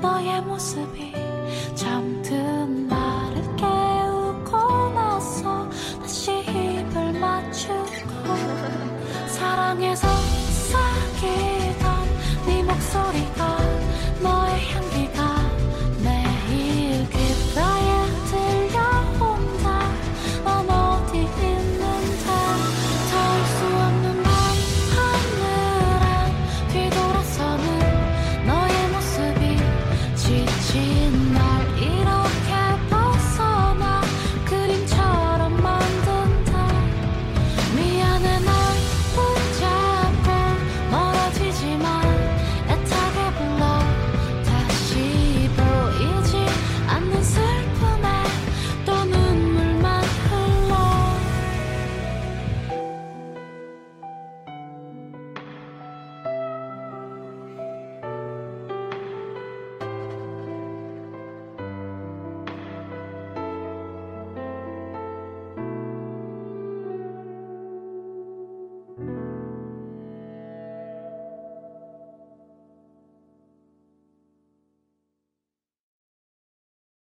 너의 모습이 잠든 말을 깨우고 나서 다시 힘을 맞추고 사랑해서